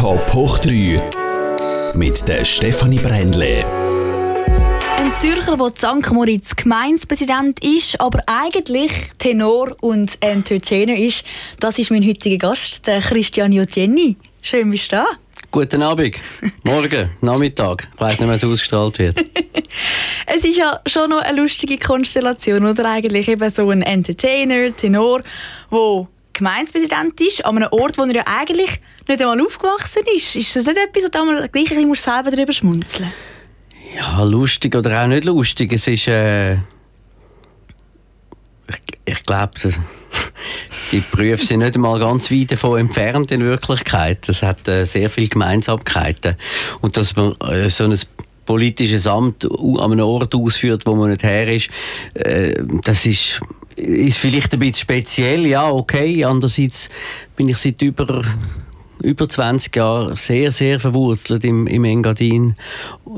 Top hoch 3 mit der Stefanie Brändle. Ein Zürcher, der St. Moritz Gemeinspräsident ist, aber eigentlich Tenor und Entertainer ist, das ist mein heutiger Gast, der Christian Jogenni. Schön, bist du da. Guten Abend, Morgen, Nachmittag. Ich weiß nicht, wie es ausgestrahlt wird. es ist ja schon noch eine lustige Konstellation, oder eigentlich eben so ein Entertainer, Tenor, der Gemeindepräsident ist, an einem Ort, wo er ja eigentlich nicht einmal aufgewachsen ist. Ist das nicht etwas, wo du einmal gleich ein bisschen selber darüber schmunzeln Ja, lustig oder auch nicht lustig. Es ist... Äh, ich, ich glaube, die Berufe sind nicht einmal ganz weit davon entfernt in Wirklichkeit. Das hat äh, sehr viele Gemeinsamkeiten. Und dass man äh, so ein politisches Amt an einem Ort ausführt, wo man nicht her ist, äh, das ist ist vielleicht ein bisschen speziell, ja, okay. Andererseits bin ich seit über über 20 Jahren sehr, sehr verwurzelt im, im Engadin,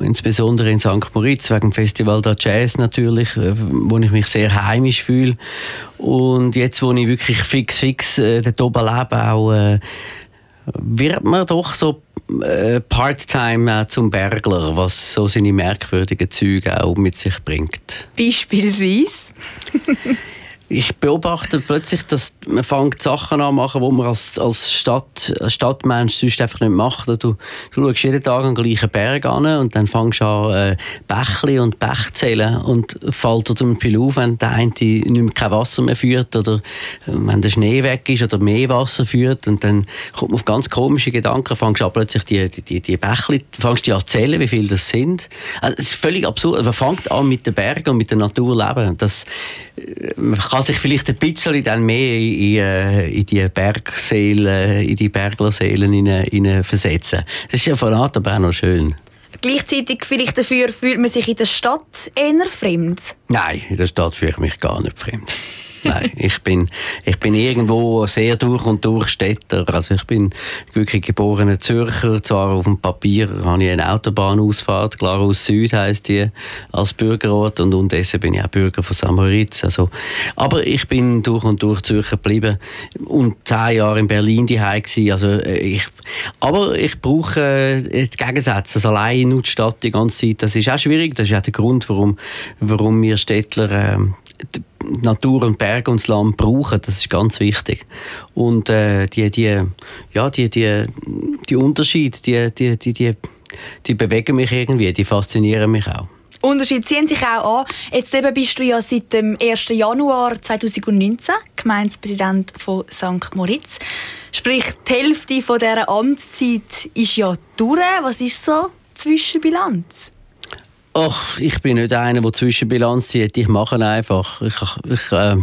insbesondere in St. Moritz, wegen dem Festival der Jazz natürlich, äh, wo ich mich sehr heimisch fühle. Und jetzt, wo ich wirklich fix, fix äh, dort oben lebe, auch, äh, wird man doch so äh, Part-Time zum Bergler, was so seine merkwürdigen Züge auch mit sich bringt. Beispielsweise? ich beobachte plötzlich, dass man fängt Sachen an machen, die man als, als, Stadt, als Stadtmensch sonst einfach nicht macht. Du, du schaust jeden Tag an den gleichen Berg an und dann fängst du an, äh, Bächli und Bech zählen und fällt dir zum Beispiel auf, wenn der eine nicht mehr kein Wasser mehr führt oder äh, wenn der Schnee weg ist oder mehr Wasser führt und dann kommt man auf ganz komische Gedanken, fängst du an plötzlich die, die, die Bächli, fängst du an zählen, wie viele das sind. Also, ist völlig absurd. Man fängt an mit den Bergen und mit der Natur leben. Das, äh, man kann kann sich vielleicht ein bisschen dann mehr in, äh, in die Bergseelen, in die Berglerseelen versetzen. Das ist ja von Art aber auch noch schön. Gleichzeitig vielleicht dafür fühlt man sich in der Stadt eher fremd? Nein, in der Stadt fühle ich mich gar nicht fremd. Nein, ich bin, ich bin irgendwo sehr durch und durch Städter. Also ich bin wirklich geborener Zürcher. Zwar auf dem Papier habe ich eine Autobahnausfahrt, klar aus Süd heisst die, als Bürgerort. Und unterdessen bin ich auch Bürger von Samaritz. Also, aber ich bin durch und durch Zürcher geblieben und zehn Jahre in Berlin die Also äh, ich, aber ich brauche äh, die Gegensätze. Also allein in die Stadt die ganze Zeit, das ist auch schwierig. Das ist auch der Grund, warum, warum wir Städtler äh, Natur und Berg und das Land brauchen, das ist ganz wichtig. Und äh, die, die, ja, die, die, die Unterschiede, die, die, die, die, die bewegen mich irgendwie, die faszinieren mich auch. Unterschiede ziehen sich auch an. Jetzt eben bist du ja seit dem 1. Januar 2019 Gemeindepräsident von St. Moritz. Sprich, die Hälfte von dieser Amtszeit ist ja durch. Was ist so die Zwischenbilanz? Ach, ich bin nicht einer, der Zwischenbilanz zieht. Ich mache einfach. Ich, ich, äh,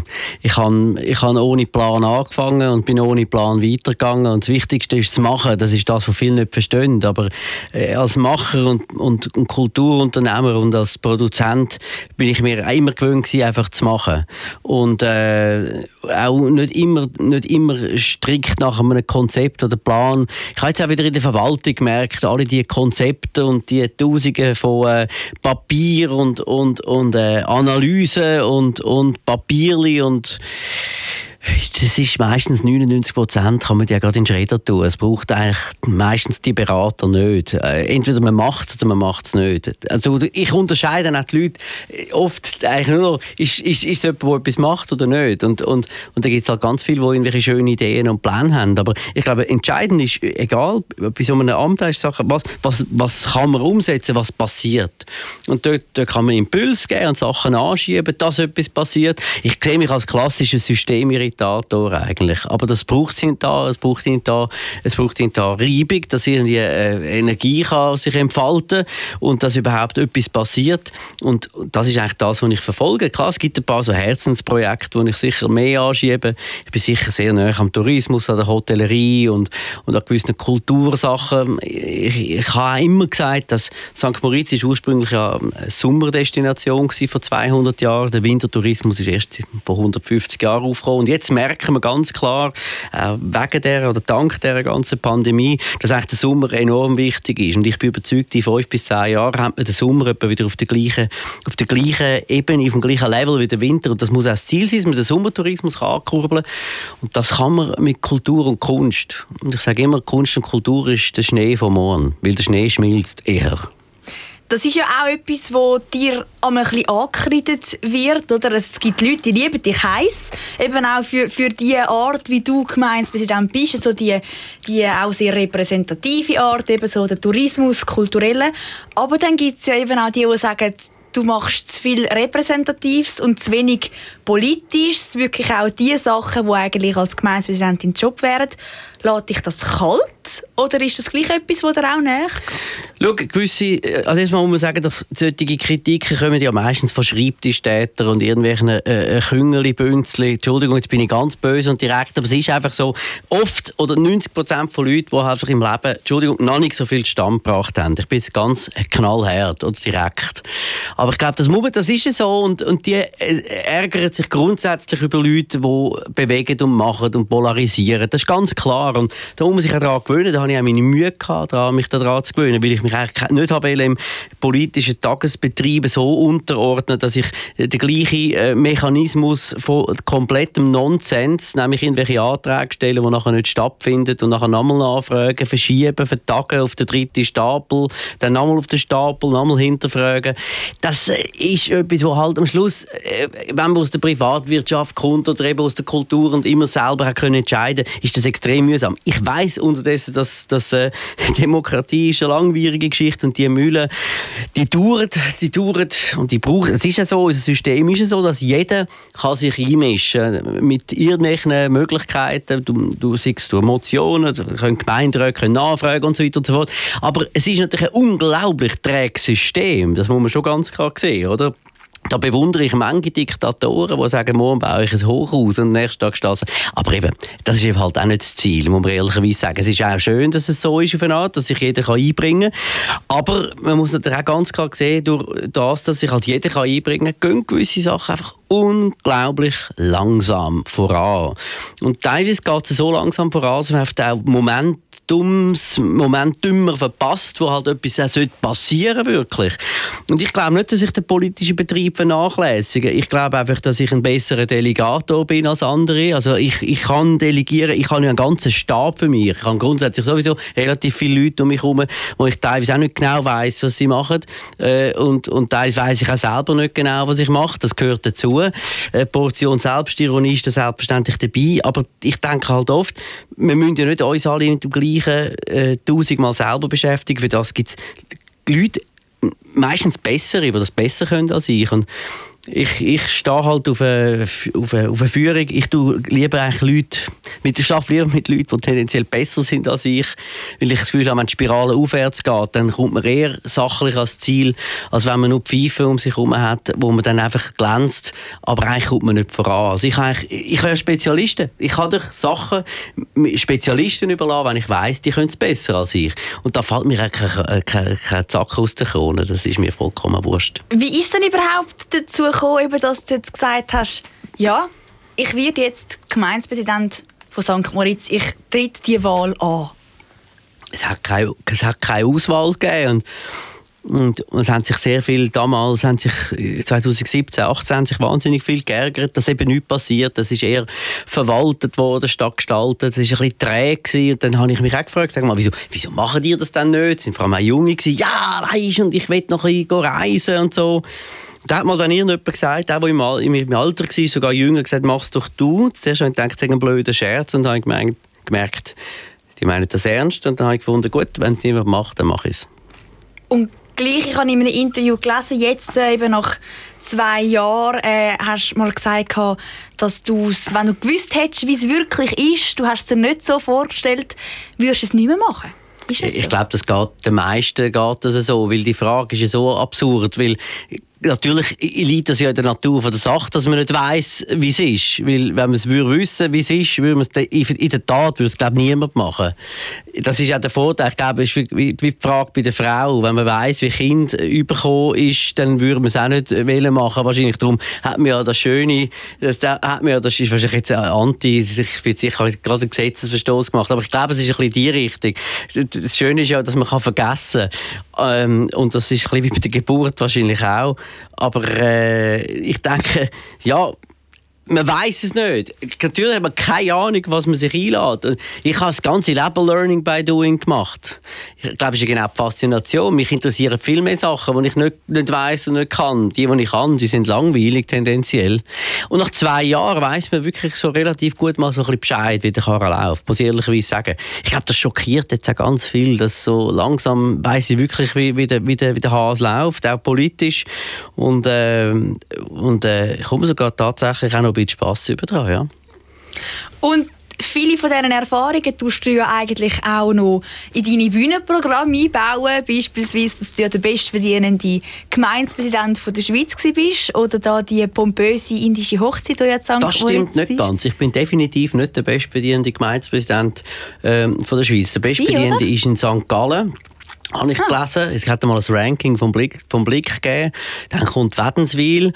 ich habe ich hab ohne Plan angefangen und bin ohne Plan weitergegangen. Und das Wichtigste ist zu machen. Das ist das, was viele nicht verstehen. Aber äh, als Macher und, und, und, Kulturunternehmer und als Produzent bin ich mir immer gewöhnt einfach zu machen. Und äh, auch nicht immer, nicht immer strikt nach einem Konzept oder Plan. Ich habe jetzt auch wieder in der Verwaltung gemerkt, alle die Konzepte und die Tausende von äh, Papier und, und, und äh, Analyse und, und Papierli und das ist meistens 99 Prozent, kann man ja gerade in Schredder tun. Es braucht eigentlich meistens die Berater nicht. Äh, entweder man macht es oder man macht es nicht. Also ich unterscheide auch die Leute oft eigentlich nur noch, ist, ist, ist es jemand, der etwas macht oder nicht. Und, und, und da gibt es halt ganz viele, die irgendwelche schönen Ideen und Pläne haben. Aber ich glaube, entscheidend ist, egal, bei so einem Amt ist Sachen, was, was, was kann man umsetzen, was passiert. Und dort, dort kann man Impuls geben und Sachen anschieben, dass etwas passiert. Ich sehe mich als klassisches System Irritator eigentlich. Aber das braucht es da, es braucht ihn da, es braucht ihn da Reibung, dass irgendwie äh, Energie kann sich entfalten und dass überhaupt etwas passiert. Und das ist eigentlich das, was ich verfolge. Klar, es gibt ein paar so Herzensprojekte, die ich sicher mehr anschiebe. Ich bin sicher sehr nah am Tourismus, an der Hotellerie und, und an gewissen Kultursachen. Ich, ich habe immer gesagt, dass St. Moritz ist ursprünglich ja eine Sommerdestination war vor 200 Jahren. Der Wintertourismus ist erst vor 150 Jahren aufgekommen. Und jetzt merken wir ganz klar, äh, wegen der oder dank der ganzen Pandemie, dass eigentlich der Sommer enorm wichtig ist. Und ich bin überzeugt, in fünf bis zehn Jahren hat man den Sommer wieder auf der gleichen, auf der gleichen Ebene, auf dem gleichen Level wie der Winter. Und das muss auch das Ziel sein, dass man den Sommertourismus ankurbeln kann. Und das kann man mit Kultur und Kunst. Und ich sage immer, Kunst und Kultur ist der Schnee vom Morgen, weil der Schnee schmilzt eher. Das ist ja auch etwas, wo dir ein bisschen angekreidet wird. Oder? Es gibt Leute, die lieben dich heiß. Eben auch für, für die Art, wie du Gemeinspräsident bist. Also die, die auch sehr repräsentative Art, eben so der Tourismus, kulturelle. Aber dann gibt es ja eben auch die, die sagen, du machst zu viel Repräsentatives und zu wenig Politisches. Wirklich auch die Sachen, die eigentlich als Gemeindepräsidentin Job wären. Lässt dich das kalt oder ist das gleich etwas, was dir auch nachgeht? Schau, gewisse, äh, also erstmal muss man sagen, dass solche Kritiken kommen ja meistens von Schreibtischtätern und irgendwelchen äh, äh Küngeli, Bünzli. Entschuldigung, jetzt bin ich ganz böse und direkt, aber es ist einfach so, oft oder 90 Prozent von Leuten, die halt im Leben, Entschuldigung, noch nicht so viel Stand gebracht haben. Ich bin jetzt ganz knallhart oder direkt. Aber ich glaube, das, muss, das ist so und, und die äh, ärgern sich grundsätzlich über Leute, die bewegen und machen und polarisieren. Das ist ganz klar klar. Und da muss sich auch daran gewöhnen. Da habe ich auch meine Mühe gehabt, mich daran zu gewöhnen, weil ich mich eigentlich nicht habe im politischen Tagesbetrieb so unterordnen, dass ich den gleichen äh, Mechanismus von komplettem Nonsens, nämlich irgendwelche Anträge stelle, die nachher nicht stattfinden und nachher nochmal nachfragen, verschieben, vertagen auf den dritten Stapel, dann nochmal auf den Stapel, nochmal hinterfragen. Das äh, ist etwas, wo halt am Schluss, äh, wenn man aus der Privatwirtschaft kommt oder eben aus der Kultur und immer selber können entscheiden, ist das extrem mühsam mühsam. Ich weiß unterdessen, dass, dass äh, Demokratie ist eine langwierige Geschichte und die Mühlen, die dauern, die dauern und die brauchen. Es ist ja so, unser System ist ja so, dass jeder kann sich einmischen mit irgendwelchen Möglichkeiten. Du, du siehst du Motionen, du können Gemeinderäte können nachfragen und so weiter und so fort. Aber es ist natürlich ein unglaublich träges System. Das muss man schon ganz klar sehen, oder? Da bewundere ich manche Diktatoren, die sagen, morgen baue ich ein Hochhaus und am nächsten Tag steht Aber eben, das ist eben halt auch nicht das Ziel, muss man ehrlicherweise sagen. Es ist auch schön, dass es so ist auf eine Art, dass sich jeder einbringen kann. Aber man muss natürlich auch ganz klar sehen, durch das, dass sich halt jeder einbringen kann, gehen gewisse Sachen einfach unglaublich langsam voran. Und teilweise geht es so langsam voran, dass man auch Moment dummes Moment dümmer verpasst, wo halt etwas auch passieren wirklich. Und ich glaube nicht, dass ich den politischen Betrieb vernachlässige. Ich glaube einfach, dass ich ein besserer Delegator bin als andere. Also ich, ich kann delegieren, ich habe ja einen ganzen Stab für mich. Ich habe grundsätzlich sowieso relativ viele Leute um mich herum, wo ich teilweise auch nicht genau weiß, was sie machen. Äh, und, und teilweise weiß ich auch selber nicht genau, was ich mache. Das gehört dazu. Eine Portion Selbstironie ist da selbstverständlich dabei. Aber ich denke halt oft, wir müssen ja nicht uns alle mit dem gleichen Gleiche äh, tausendmal selber beschäftigen. Für das gibt es Leute, meistens bessere, die das besser können als ich. Und ich, ich stehe halt auf eine, auf, eine, auf eine Führung. Ich tue lieber eigentlich Leute, mit, ich arbeite lieber mit Leuten, die tendenziell besser sind als ich, weil ich das Gefühl habe, wenn die Spirale aufwärts geht, dann kommt man eher sachlich als Ziel, als wenn man nur Pfeife um sich herum hat, wo man dann einfach glänzt, aber eigentlich kommt man nicht voran. Also ich, ich habe Spezialisten. Ich kann durch Sachen Spezialisten überlassen, wenn ich weiss, die können es besser als ich. Und da fällt mir kein, kein, kein Zack aus der Krone. Das ist mir vollkommen wurscht. Wie ist denn überhaupt dazu gekommen, dass du jetzt gesagt hast, ja, ich werde jetzt Gemeindepräsident von St. Moritz, ich tritt die Wahl an? Es hat keine, es hat keine Auswahl gegeben. Und, und es haben sich sehr viel, damals haben sich 2017, 2018 haben sich wahnsinnig viel geärgert, dass eben nichts passiert. Das ist eher verwaltet worden, statt gestaltet. Es war ein bisschen träge. Und dann habe ich mich auch gefragt, sag mal, wieso, wieso machen die das denn nicht? Es sind vor allem auch Junge gewesen. Ja, weißt und ich will noch ein bisschen reisen und so. Da hat mal dann irgendjemand gesagt, der, der im, im Alter war, sogar jünger, gesagt, mach es doch du. Zuerst habe ich gedacht, es ist ein blöder Scherz und dann habe ich gemerkt, die meinen das ernst. Und dann habe ich gefunden, gut, wenn es niemand macht, dann mache ich es. Und gleich, ich habe in einem Interview gelesen, jetzt äh, eben nach zwei Jahren, äh, hast du mal gesagt, dass du wenn du gewusst hättest, wie es wirklich ist, du hast es dir nicht so vorgestellt, würdest du es nicht mehr machen. ich so? glaube, das geht den meisten geht das so, weil die Frage ist ja so absurd, weil natürlich liegt das ja in der Natur von der Sache, dass man nicht weiß, wie es ist. Weil, wenn man es würde wissen, wie es ist, würde man es in der Tat würde es, glaube niemand machen. Das ist ja der Vorteil. Ich glaube, es ist wie die Frage bei der Frau. Wenn man weiß, wie Kind überkommen ist, dann würde man es auch nicht wählen machen. Wahrscheinlich darum hat man ja das Schöne, das, hat man ja, das ist wahrscheinlich jetzt anti, ich bin sicher gerade einen Gesetzesverstoß gemacht, aber ich glaube, es ist ein bisschen die Richtung. Das Schöne ist ja, dass man vergessen kann. Ähm, und das ist ein bisschen wie bei der Geburt wahrscheinlich auch. Aber äh, ich denke, ja, man weiß es nicht. Natürlich hat man keine Ahnung, was man sich einlädt. Ich habe das ganze Leben Learning by Doing gemacht. Ich glaube, das ist genau die Faszination. Mich interessieren viel mehr Sachen, die ich nicht, nicht weiß und nicht kann. Die, die ich kann, die sind langweilig tendenziell. Und nach zwei Jahren weiß man wirklich so relativ gut mal so ein bisschen Bescheid, wie der Karren läuft. Muss ich ehrlicherweise sagen. Ich glaube, das schockiert jetzt auch ganz viel, dass so langsam weiß ich wirklich, wie, wie, der, wie, der, wie der Hase läuft, auch politisch. Und, äh, und äh, ich komme sogar tatsächlich auch noch bisschen Spass übertragen, ja. Und viele von diesen Erfahrungen tust du ja eigentlich auch noch in deine Bühnenprogramme einbauen. Beispielsweise, dass du ja der bestverdienende Gemeindepräsident der Schweiz bist oder da die pompöse indische Hochzeit, die jetzt St. Das stimmt nicht ganz. Ich bin definitiv nicht der bestverdienende Gemeindepräsident ähm, der Schweiz. Der bestverdienende ist in St. Gallen habe ich ah. gelesen. Es hat mal ein Ranking vom Blick, vom Blick gegeben. Dann kommt Wädenswil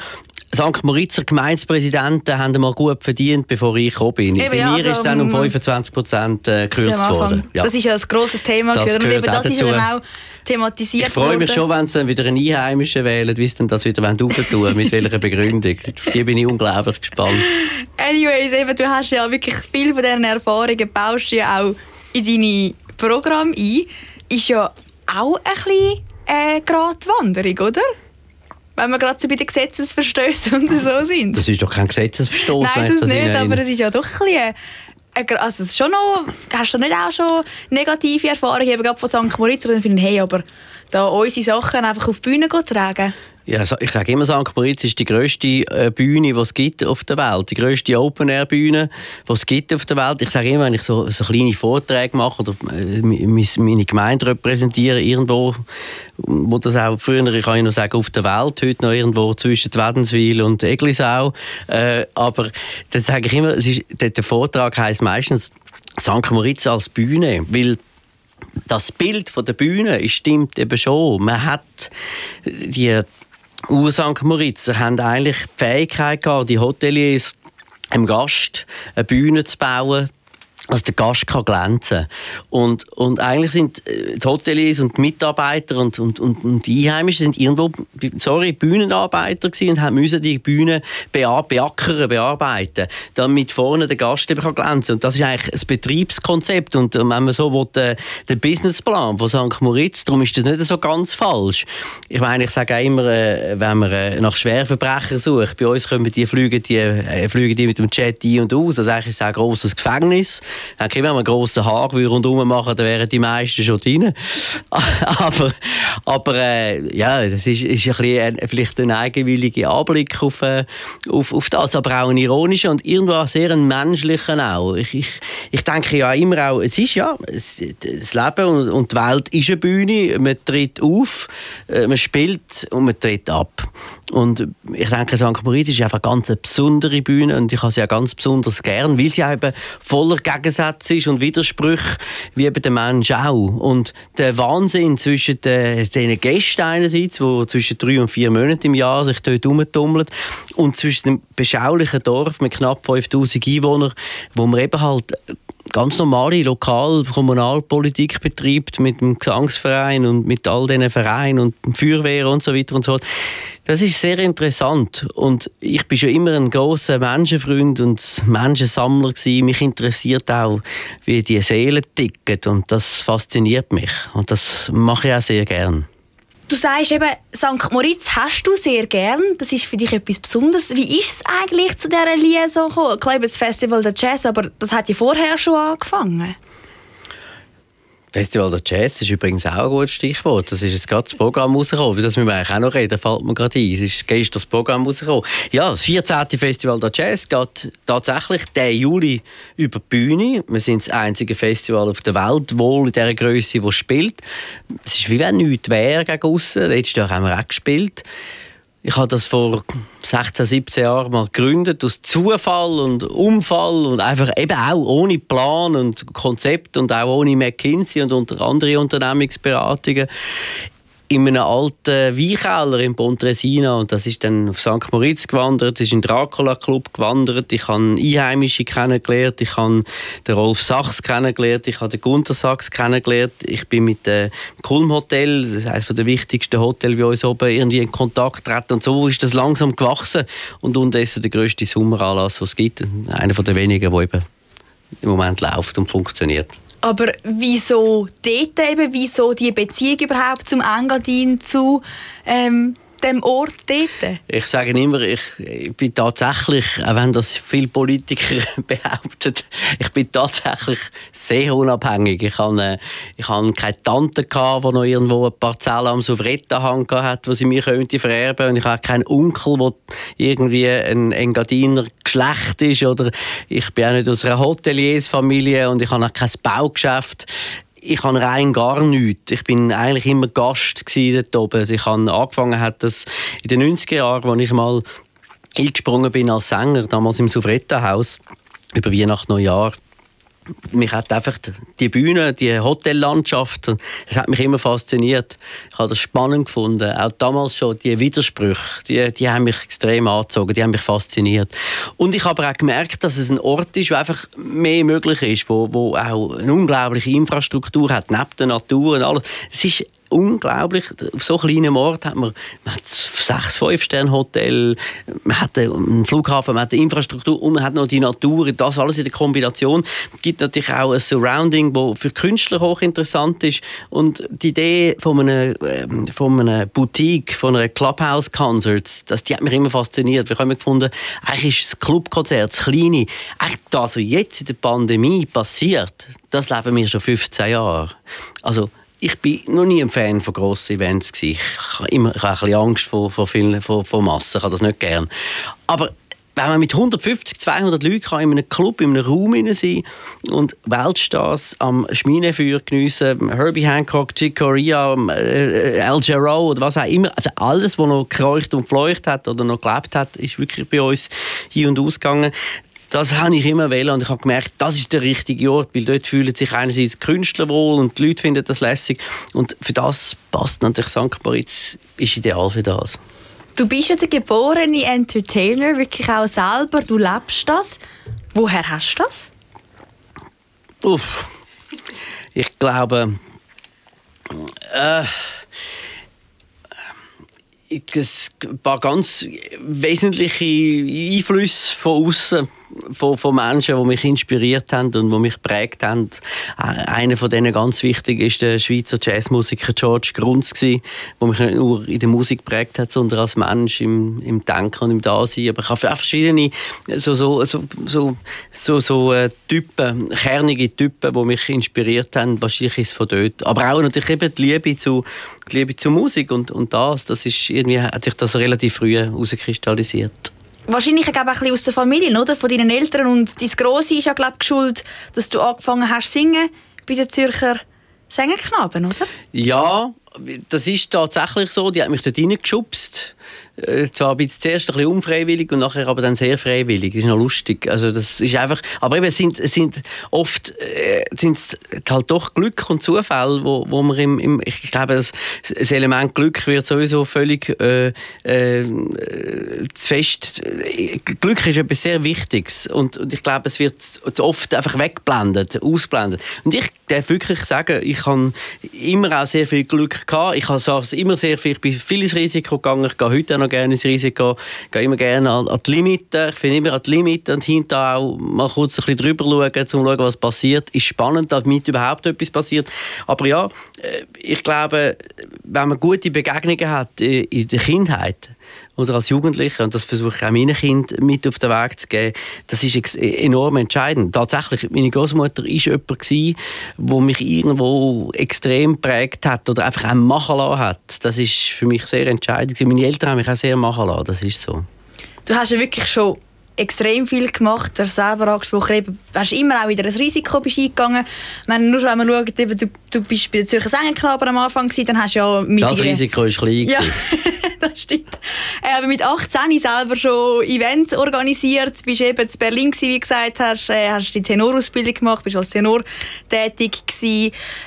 St. Moritzer Gemeindepräsidenten haben mal gut verdient, bevor ich gekommen bin. Eben, Bei ja, mir also, ist dann um 25 mm, Prozent äh, gekürzt worden. Ja. Das ist ja ein grosses Thema. Das, und eben das ist dann auch thematisiert Ich freue mich schon, wenn sie dann wieder einen Einheimischen wählen, wie sie dann das wieder tun mit welcher Begründung. Hier bin ich unglaublich gespannt. Anyways, eben, du hast ja wirklich viel von diesen Erfahrungen, baust ja auch in deine Programme ein. Ist ja auch ein bisschen eine Gratwanderung, oder? Wenn wir gerade so bei den Gesetzesverstößen und so sind. Das ist doch kein Gesetzesverstoß. Nein, das, das nicht, aber es ist ja doch ein bisschen... Also schon noch, hast du nicht auch schon negative Erfahrungen, eben gerade von St. Moritz, wo dann finden, hey, aber da unsere Sachen einfach auf die Bühne tragen? Ja, ich sage immer, St. Moritz ist die grösste äh, Bühne, die es gibt auf der Welt. Die grösste Open-Air-Bühne, die es gibt auf der Welt. Ich sage immer, wenn ich so, so kleine Vorträge mache oder äh, meine Gemeinde repräsentiere, irgendwo, wo das auch früher, ich kann ich noch sagen, auf der Welt, heute noch irgendwo zwischen Wädenswil und Eglisau. Äh, aber dann sage ich immer, ist, der Vortrag heisst meistens St. Moritz als Bühne, weil das Bild von der Bühne stimmt eben schon. Man hat die Ur St. Moritzer haben eigentlich die Fähigkeit gehabt, die Hoteliers einem Gast eine Bühne zu bauen, dass der Gast kann glänzen und und eigentlich sind äh, die Hoteliers und die Mitarbeiter und, und, und, die Einheimischen sind irgendwo sorry Bühnenarbeiter gewesen und müssen die Bühne beackern bearbeiten damit vorne der Gast eben kann glänzen und das ist eigentlich das Betriebskonzept. Und wenn man so will, der, der Businessplan von St. Moritz darum ist das nicht so ganz falsch. Ich meine ich sage auch immer äh, wenn man äh, nach Schwerverbrechern sucht bei uns können die fliegen die fliegen die mit dem Jet ein und aus. Also eigentlich ist es ein grosses Gefängnis Okay, wenn einen grossen Hag rundherum machen, dann wären die meisten schon drin. aber aber äh, ja, das ist, ist ein bisschen, vielleicht ein eigenwilliger Anblick auf, äh, auf, auf das, aber auch ein ironischer und irgendwo sehr ein menschlicher auch. Ich, ich, ich denke ja immer auch, es ist ja, das Leben und, und die Welt ist eine Bühne, man tritt auf, äh, man spielt und man tritt ab. Und ich denke, St. Moritz ist einfach eine ganz besondere Bühne und ich habe sie ja ganz besonders gern, weil sie eben voller Gegensätze ist und Widersprüche, wie eben der Mensch auch. Und der Wahnsinn zwischen den, den Gästen einerseits, die zwischen drei und vier Monaten im Jahr sich dort herumtummeln, und zwischen dem beschaulichen Dorf mit knapp 5000 Einwohnern, wo man eben halt ganz normale Lokal-, Kommunalpolitik betreibt mit dem Gesangsverein und mit all diesen Vereinen und Feuerwehr und so weiter und so fort. Das ist sehr interessant und ich bin schon immer ein großer Menschenfreund und Menschensammler gewesen. Mich interessiert auch, wie die Seelen ticken und das fasziniert mich und das mache ich auch sehr gern. Du sagst eben, St. Moritz hast du sehr gern. Das ist für dich etwas Besonderes. Wie ist es eigentlich zu dieser Liaison gekommen? Klar, das Festival der Jazz, aber das hat ja vorher schon angefangen. Festival der Jazz ist übrigens auch ein gutes Stichwort. Das ist jetzt gerade das Programm rausgekommen. Das müssen wir eigentlich auch noch reden, fällt mir gerade ein. Es ist gestern das Programm rausgekommen. Ja, das 14. Festival der Jazz geht tatsächlich den Juli über die Bühne. Wir sind das einzige Festival auf der Welt, wohl in dieser Größe, das spielt. Es ist wie wenn nichts wäre gegen aussen. Letztes Jahr haben wir auch gespielt. Ich habe das vor 16, 17 Jahren mal gegründet, aus Zufall und Unfall und einfach eben auch ohne Plan und Konzept und auch ohne McKinsey und unter andere Unternehmensberatungen in einem alten Weinkeller in Pontresina und das ist dann auf St. Moritz gewandert, ist in den Dracula Club gewandert, ich habe Einheimische kennengelernt, ich habe den Rolf Sachs kennengelernt, ich habe den Gunther Sachs kennengelernt, ich bin mit dem Kulm Hotel, das ist eines der wichtigsten Hotels bei uns oben, irgendwie in Kontakt getreten und so ist das langsam gewachsen und unterdessen der grösste Sommeranlass, den es gibt, einer der wenigen, der eben im Moment läuft und funktioniert. Aber wieso dort eben, wieso die Beziehung überhaupt zum Engadin, zu ähm, dem Ort dort? Ich sage immer, ich, ich bin tatsächlich, auch wenn das viele Politiker behaupten, ich bin tatsächlich sehr unabhängig. Ich äh, ich hatte keine Tante, gehabt, die noch irgendwo eine Parzelle am Souvrettenhang hatte, die sie mir könnte vererben Und ich habe keinen Onkel, der irgendwie ein Engadiner Geschlecht ist. Oder ich bin auch nicht aus einer Hoteliersfamilie und ich habe auch kein Baugeschäft ich habe rein gar nichts. Ich bin eigentlich immer Gast dort oben. Also ich habe angefangen hat das in den 90er Jahren, als ich mal eingesprungen bin als Sänger, damals im Souvretta-Haus, über Weihnachten, Neujahr mich hat einfach die Bühne, die Hotellandschaft, das hat mich immer fasziniert. Ich habe das spannend gefunden. Auch damals schon die Widersprüche, die, die haben mich extrem angezogen, die haben mich fasziniert. Und ich habe auch gemerkt, dass es ein Ort ist, wo einfach mehr möglich ist, wo, wo auch eine unglaubliche Infrastruktur hat, neben der Natur und alles. Es ist unglaublich. Auf so kleinem Ort hat man, man hat sechs, fünf Sterne Hotel, man hat einen Flughafen, man hat eine Infrastruktur und man hat noch die Natur. Das alles in der Kombination gibt natürlich auch ein Surrounding, das für Künstler hochinteressant ist. Und die Idee von einer, ähm, von einer Boutique, von einer Clubhouse Concerts, das, die hat mich immer fasziniert. Wir haben gefunden, eigentlich ist das Clubkonzert, das kleine, eigentlich das, was jetzt in der Pandemie passiert, das leben wir schon 15 Jahre. Also ich bin noch nie ein Fan von grossen Events gewesen. Ich habe immer ich habe ein bisschen Angst vor, vor, vielen, vor, vor Massen, ich habe das nicht gern. Aber wenn man mit 150, 200 Leuten kann in einem Club, in einem Raum sein und Weltstars am Schminefeuer geniessen, Herbie Hancock, Chick Corea, Al Jarreau oder was auch immer, also alles, was noch geräucht und fleucht hat oder noch gelebt hat, ist wirklich bei uns hier und ausgegangen das habe ich immer wählen und ich habe gemerkt, das ist der richtige Ort, weil dort fühlen sich einerseits die Künstler wohl und die Leute finden das lässig und für das passt natürlich St. Moritz, ist ideal für das. Du bist ja der geborene Entertainer, wirklich auch selber, du lebst das. Woher hast du das? Uff, ich glaube, äh, ein paar ganz wesentliche Einflüsse von außen von, von Menschen, die mich inspiriert haben und die mich geprägt haben. Einer von denen ganz wichtig ist der Schweizer Jazzmusiker George Grunz der mich nicht nur in der Musik geprägt hat, sondern als Mensch im, im Denken und im Dasein. Aber ich habe auch verschiedene so, so, so, so, so, so äh, Typen, kernige Typen, die mich inspiriert haben. Wahrscheinlich ist es von dort. Aber auch natürlich eben die Liebe zu, die Liebe zur Musik und, und das, das ist irgendwie, hat sich das relativ früh herauskristallisiert wahrscheinlich auch ein bisschen aus der Familie, oder? Von deinen Eltern. Und dein Grosse ist ja, glaube ich, schuld, dass du angefangen hast zu singen bei den Zürcher Sängerknaben, oder? Ja, das ist tatsächlich so. Die hat mich dort reingeschubst. Äh, zwar ein zuerst ein bisschen unfreiwillig und nachher aber dann sehr freiwillig. Das ist noch lustig. Also das ist einfach, aber eben, es sind, sind oft äh, sind halt doch Glück und Zufall, wo, wo man im, im ich glaube, das, das Element Glück wird sowieso völlig äh, äh, fest. Glück ist etwas sehr Wichtiges und, und ich glaube, es wird oft einfach weggeblendet, ausblendet. Und ich darf wirklich sagen, ich habe immer auch sehr viel Glück gehabt. Ich habe immer sehr viel, ich bin vieles Risiko gegangen. Ich gehe heute noch gerne ins Risiko. Gehe immer gerne an, an die Limite. Ich finde immer an die Limite und hinterher auch mal kurz ein bisschen drüber schauen, um zu schauen, was passiert. Ist spannend, damit überhaupt etwas passiert. Aber ja, äh, ich glaube, wenn man gute Begegnungen hat äh, in der Kindheit, oder als Jugendlicher, und das versuche ich auch meinen Kindern mit auf den Weg zu geben, das ist enorm entscheidend. Tatsächlich, meine Großmutter war jemand, der mich irgendwo extrem prägt hat oder einfach auch machen lassen hat. Das ist für mich sehr entscheidend. Meine Eltern haben mich auch sehr machen lassen, das ist so. Du hast ja wirklich schon extrem viel gemacht. Du hast selber angesprochen, eben, hast immer auch wieder ein Risiko bist eingegangen. Meine, nur wenn man schaut, eben, du, du bist bei der Zürcher Sängerknaben am Anfang gewesen, dann hast du ja mit Das Risiko ist klein. Ja. das stimmt. Äh, aber mit 18 selber schon Events organisiert, bist eben in Berlin gewesen, wie gesagt hast, äh, hast die Tenorausbildung gemacht, bist als Tenor tätig.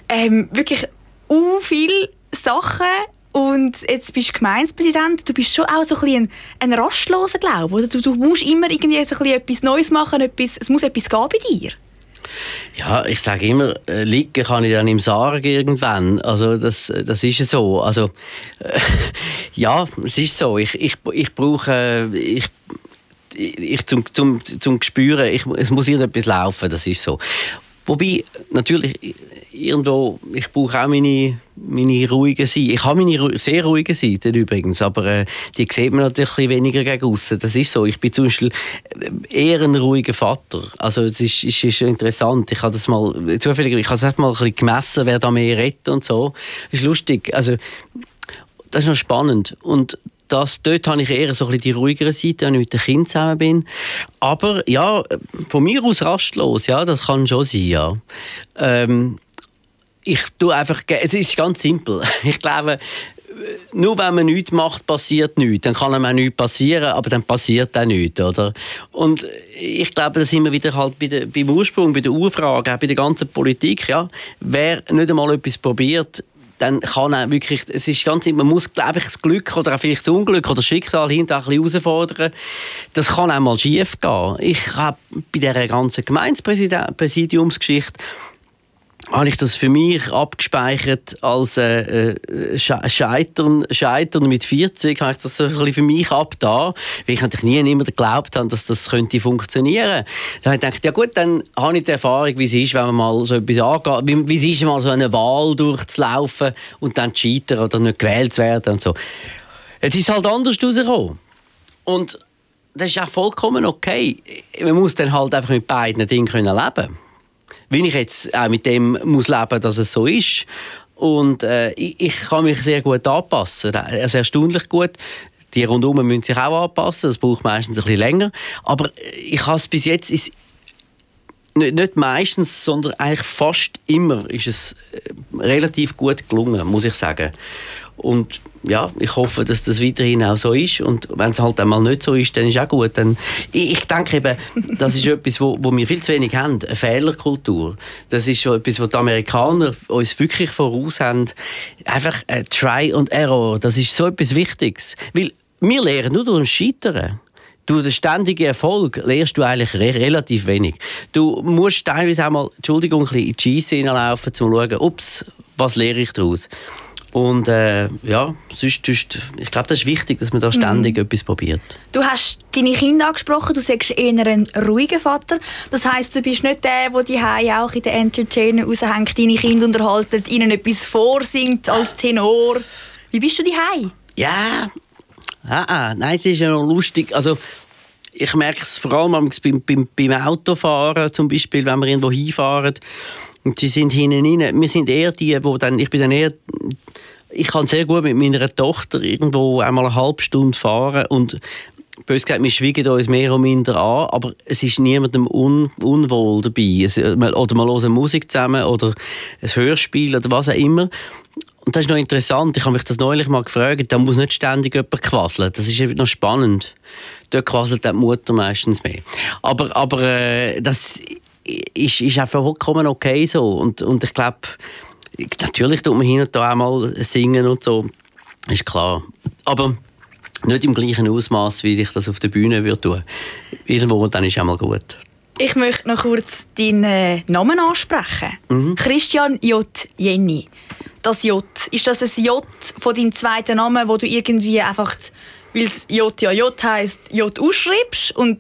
Ähm, wirklich u viele Sachen und jetzt bist du Gemeindepräsident. Du bist schon auch so ein, ein, Rastloser, glaube. Du, du musst immer irgendwie so ein etwas Neues machen. Etwas, es muss etwas geben bei dir. Ja, ich sage immer, äh, liegen kann ich dann im Sarg irgendwann. Also das, das ist so. Also äh, ja, es ist so. Ich, ich, ich brauche ich, ich zum, zum, zum Spüren, ich, es muss irgendetwas laufen, das ist so. Wobei, natürlich, irgendwo, ich brauche auch meine, meine ruhigen Seiten. Ich habe meine sehr ruhigen Seiten übrigens, aber äh, die sieht man natürlich ein weniger gegen außen. Das ist so. Ich bin zum Beispiel äh, eher ein ruhiger Vater. Also es ist, ist, ist interessant. Ich habe das mal, zufällig, ich habe es mal ein bisschen gemessen, wer da mehr redet und so. Das ist lustig. Also das ist noch spannend. Und das, dort habe ich eher so ein bisschen die ruhigere Seite, wenn ich mit den Kindern zusammen bin. Aber ja, von mir aus rastlos, ja, das kann schon sein, ja. Ähm, ich tue einfach, es ist ganz simpel. Ich glaube, nur wenn man nichts macht, passiert nichts. Dann kann einem auch nichts passieren, aber dann passiert auch nichts, oder? Und ich glaube, da sind wir wieder halt bei der, beim Ursprung, bei der Urfrage, auch bei der ganzen Politik, ja. Wer nicht einmal etwas probiert, dann kann er wirklich, es ist ganz, man muss, glaube ich, das Glück oder auch vielleicht das Unglück oder das Schicksal hinterher ein bisschen herausfordern. Das kann auch mal schief gehen. Ich habe bei dieser ganzen Gemeindepräsidiumsgeschichte habe ich das für mich abgespeichert als äh, äh Scheitern, Scheitern mit 40, habe ich das ein bisschen für mich abgetan, weil ich natürlich nie niemand geglaubt habe, dass das könnte funktionieren. Da habe ich gedacht, ja gut, dann habe ich die Erfahrung, wie es ist, wenn man mal so etwas angeht, wie, wie es ist, mal so eine Wahl durchzulaufen und dann zu scheitern oder nicht gewählt zu werden und so. Jetzt ist es halt anders rausgekommen. Und das ist auch vollkommen okay. Man muss dann halt einfach mit beiden Dingen leben können wie ich jetzt auch mit dem muss leben, dass es so ist. Und äh, ich, ich, kann mich sehr gut anpassen, also erstaunlich gut. Die rundherum müssen sich auch anpassen, das braucht meistens ein bisschen länger. Aber ich habe es bis jetzt ist nicht, nicht meistens, sondern eigentlich fast immer ist es äh, relativ gut gelungen, muss ich sagen. Und ja, ich hoffe, dass das weiterhin auch so ist. Und wenn es halt einmal nicht so ist, dann ist auch gut. Dann, ich, denke eben, das ist etwas, wo, wo wir viel zu wenig haben, eine Fehlerkultur. Das ist schon etwas, was die Amerikaner uns wirklich voraus haben. Einfach äh, Try and Error, das ist so etwas Wichtiges. Weil wir lernen nur durch Scheitern. Du, den ständigen Erfolg lernst du eigentlich re relativ wenig. Du musst teilweise auch mal, Entschuldigung, ein bisschen in die Scheisse hineinlaufen, um zu schauen, ups, was lehre ich daraus? Und äh, ja, sonst, sonst, ich glaube, das ist wichtig, dass man da ständig mhm. etwas probiert. Du hast deine Kinder angesprochen, du sagst eher ein ruhiger Vater. Das heißt, du bist nicht der, der die auch in den Entertainer raushängt, deine Kinder unterhalten, ihnen etwas vorsingt als Tenor. Wie bist du die Ja, ah, ah, nein, es ist ja noch lustig. Also, ich merke es vor allem beim, beim, beim Autofahren, zum Beispiel, wenn wir irgendwo hinfahren. Und sie sind hinten rein. Wir sind eher die, wo dann, ich bin dann eher ich kann sehr gut mit meiner Tochter irgendwo einmal eine halbe Stunde fahren und bös gesagt, wir schweigen uns mehr oder minder an, aber es ist niemandem un unwohl dabei. Es, oder wir hören Musik zusammen oder ein Hörspiel oder was auch immer. Und das ist noch interessant, ich habe mich das neulich mal gefragt, da muss nicht ständig jemand quasseln. Das ist noch spannend. Dort quasselt die Mutter meistens mehr. Aber, aber äh, das ist, ist einfach vollkommen okay so. Und, und ich glaube, Natürlich tut man hin und da auch mal singen und so, ist klar. Aber nicht im gleichen Ausmaß, wie ich das auf der Bühne würde tun. Irgendwo, dann ist auch mal gut. Ich möchte noch kurz deinen Namen ansprechen. Mhm. Christian J. Jenny. Das J, ist das ein J von deinem zweiten Namen, wo du irgendwie einfach, weil es J ja J heisst, J ausschreibst und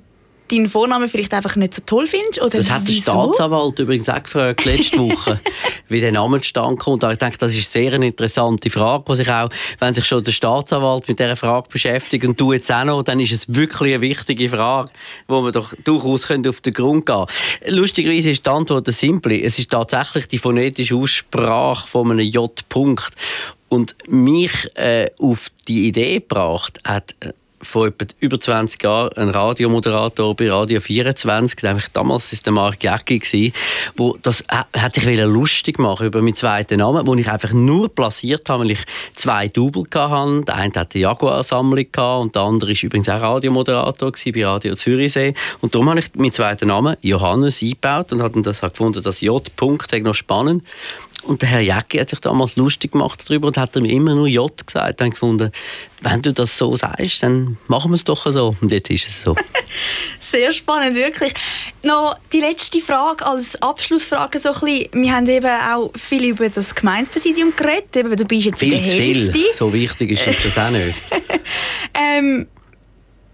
deinen Vornamen vielleicht einfach nicht so toll findest? Oder das hat der Staatsanwalt übrigens auch gefragt letzte Woche, wie der Name zustande kommt. Ich denke, das ist sehr eine interessante Frage, die sich auch, wenn sich schon der Staatsanwalt mit dieser Frage beschäftigt und du jetzt auch noch, dann ist es wirklich eine wichtige Frage, wo man doch durchaus auf den Grund gehen könnte. Lustigerweise ist die Antwort simpel. Es ist tatsächlich die phonetische Aussprache von einem J. -Punkt. Und mich äh, auf die Idee gebracht hat vor etwa über 20 Jahren ein Radiomoderator bei Radio 24, nämlich damals war der Mark Jäcki, wo das äh, hätte ich lustig machen über meinen zweiten Namen, wo ich einfach nur platziert habe, weil ich zwei Double hatte. Der eine hatte eine Jaguar-Sammlung und der andere war übrigens auch Radiomoderator bei Radio Zürichsee. Und darum habe ich meinen zweiten Namen Johannes eingebaut und habe das gefunden, dass J-Punkt noch spannend. Und der Herr Jäcki hat sich damals lustig gemacht darüber und hat mir immer nur J gesagt. Dann gefunden, wenn du das so sagst, dann machen wir es doch so. Und jetzt ist es so. Sehr spannend, wirklich. Noch die letzte Frage als Abschlussfrage. So ein bisschen. Wir haben eben auch viel über das Gemeindepräsidium geredet. du bist jetzt viel in der Hälfte. Viel. So wichtig ist das auch nicht. ähm,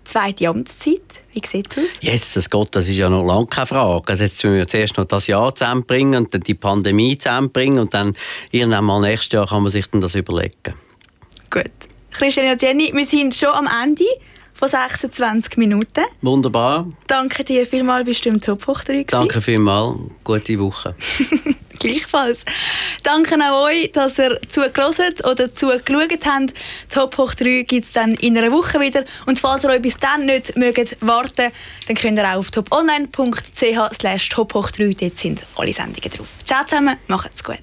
zweite Amtszeit, wie sieht es aus? Jesus Gott, das ist ja noch lange keine Frage. Also jetzt müssen wir zuerst noch das Jahr zusammenbringen und dann die Pandemie zusammenbringen und dann irgendwann mal nächstes Jahr kann man sich dann das überlegen. Gut. Christiane und Jenny, wir sind schon am Ende von 26 Minuten. Wunderbar. Danke dir vielmals, bist du im Top hoch Danke vielmals, gute Woche. Gleichfalls. Danke auch euch, dass ihr zugelassen oder zugeschaut habt. Top hoch 3 gibt es dann in einer Woche wieder. Und falls ihr euch bis dann nicht mögt warten dann könnt ihr auch auf toponline.ch slash top hoch 3. Dort sind alle Sendungen drauf. Ciao zusammen, macht's gut.